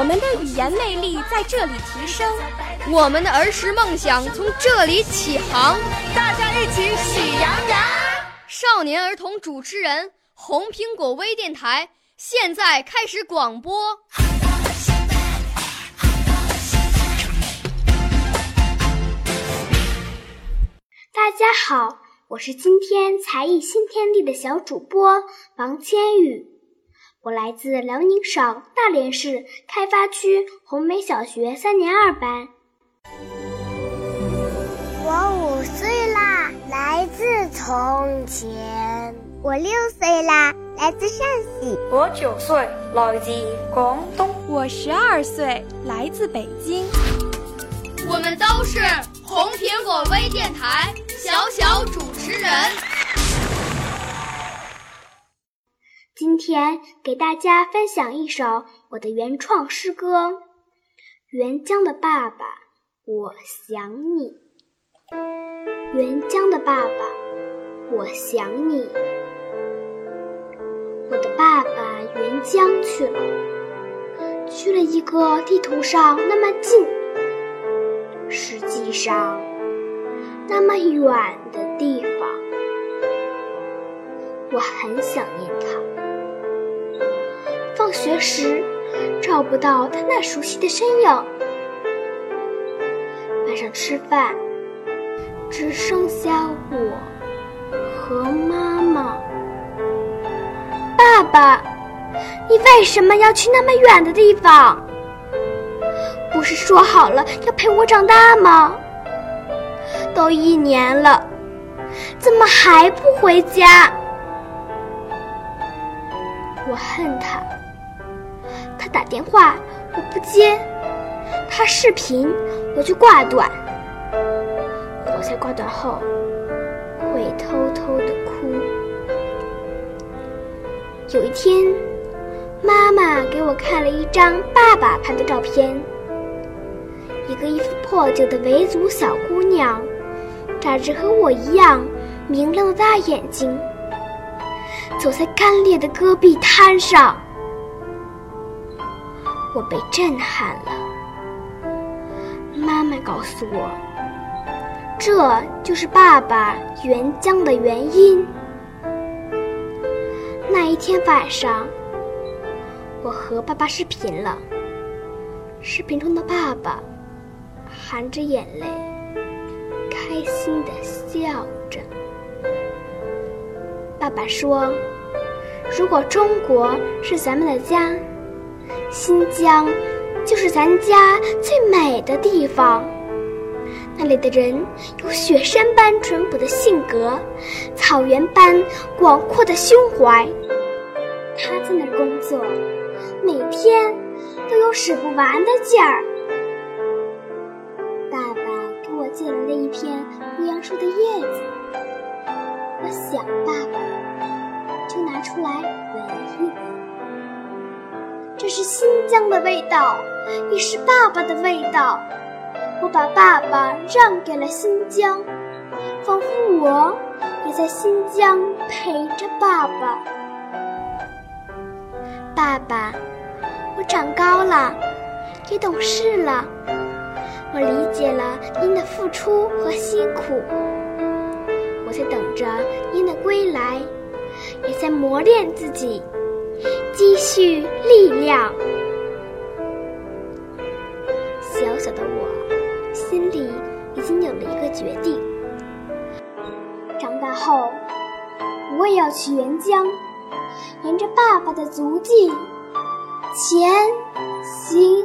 我们的语言魅力在这里提升，我们的儿时梦想从这里起航。大家一起喜羊羊。少年儿童主持人，红苹果微电台现在开始广播。大家好，我是今天才艺新天地的小主播王千羽，我来自辽宁省大连市开发区红梅小学三年二班。我五岁啦，来自从前。我六岁啦，来自陕西。我九岁，来自广东。我十二岁，来自北京。我们都是红苹果微电台小小主持人。今天给大家分享一首我的原创诗歌《沅江的爸爸，我想你》。沅江的爸爸，我想你。我的爸爸沅江去了，去了一个地图上那么近。实际上，那么远的，我很想念他。放学时找不到他那熟悉的身影，晚上吃饭只剩下我和妈妈。爸爸，你为什么要去那么远的地方？不是说好了要陪我长大吗？都一年了，怎么还不回家？我恨他，他打电话我不接，他视频我就挂断，我在挂断后会偷偷的哭。有一天，妈妈给我看了一张爸爸拍的照片。一个衣服破旧的维族小姑娘，眨着和我一样明亮的大眼睛，走在干裂的戈壁滩上。我被震撼了。妈妈告诉我，这就是爸爸援疆的原因。那一天晚上，我和爸爸视频了。视频中的爸爸。含着眼泪，开心的笑。爸爸说：“如果中国是咱们的家，新疆就是咱家最美的地方。那里的人有雪山般淳朴的性格，草原般广阔的胸怀。他在那工作，每天都有使不完的劲儿。”想爸爸，就拿出来闻一闻。这是新疆的味道，也是爸爸的味道。我把爸爸让给了新疆，仿佛我也在新疆陪着爸爸。爸爸，我长高了，也懂事了。我理解了您的付出和辛苦，我在等着您的归来，也在磨练自己，积蓄力量。小小的我，心里已经有了一个决定：长大后，我也要去沅江，沿着爸爸的足迹前行。